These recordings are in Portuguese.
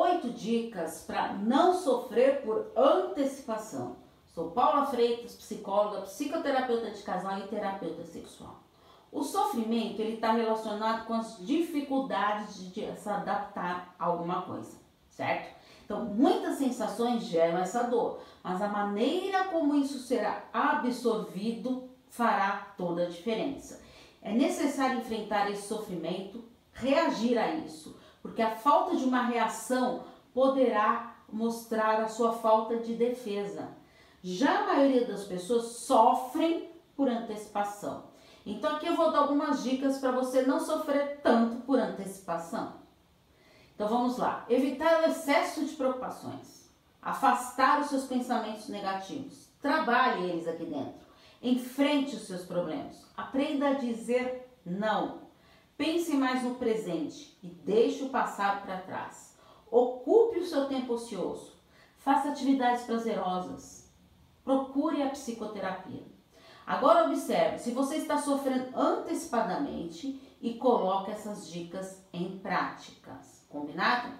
oito dicas para não sofrer por antecipação. Sou Paula Freitas, psicóloga, psicoterapeuta de casal e terapeuta sexual. O sofrimento ele está relacionado com as dificuldades de se adaptar a alguma coisa, certo? Então, muitas sensações geram essa dor, mas a maneira como isso será absorvido fará toda a diferença. É necessário enfrentar esse sofrimento, reagir a isso, porque a falta de uma reação poderá mostrar a sua falta de defesa. Já a maioria das pessoas sofrem por antecipação. Então aqui eu vou dar algumas dicas para você não sofrer tanto por antecipação. Então vamos lá. Evitar o excesso de preocupações. Afastar os seus pensamentos negativos. Trabalhe eles aqui dentro. Enfrente os seus problemas. Aprenda a dizer não. Pense mais no presente e deixe o passado para trás. Ocupe o seu tempo ocioso. Faça atividades prazerosas. Procure a psicoterapia. Agora observe, se você está sofrendo antecipadamente e coloque essas dicas em práticas. Combinado?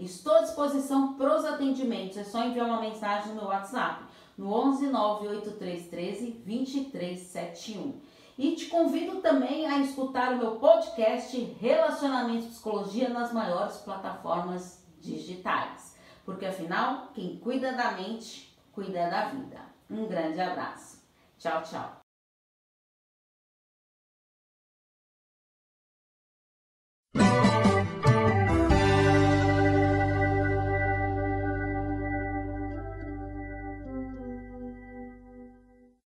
Estou à disposição para os atendimentos. É só enviar uma mensagem no meu WhatsApp no 11 98313 2371. E te convido também a escutar o meu podcast Relacionamento e Psicologia nas maiores plataformas digitais. Porque afinal, quem cuida da mente, cuida da vida. Um grande abraço. Tchau, tchau.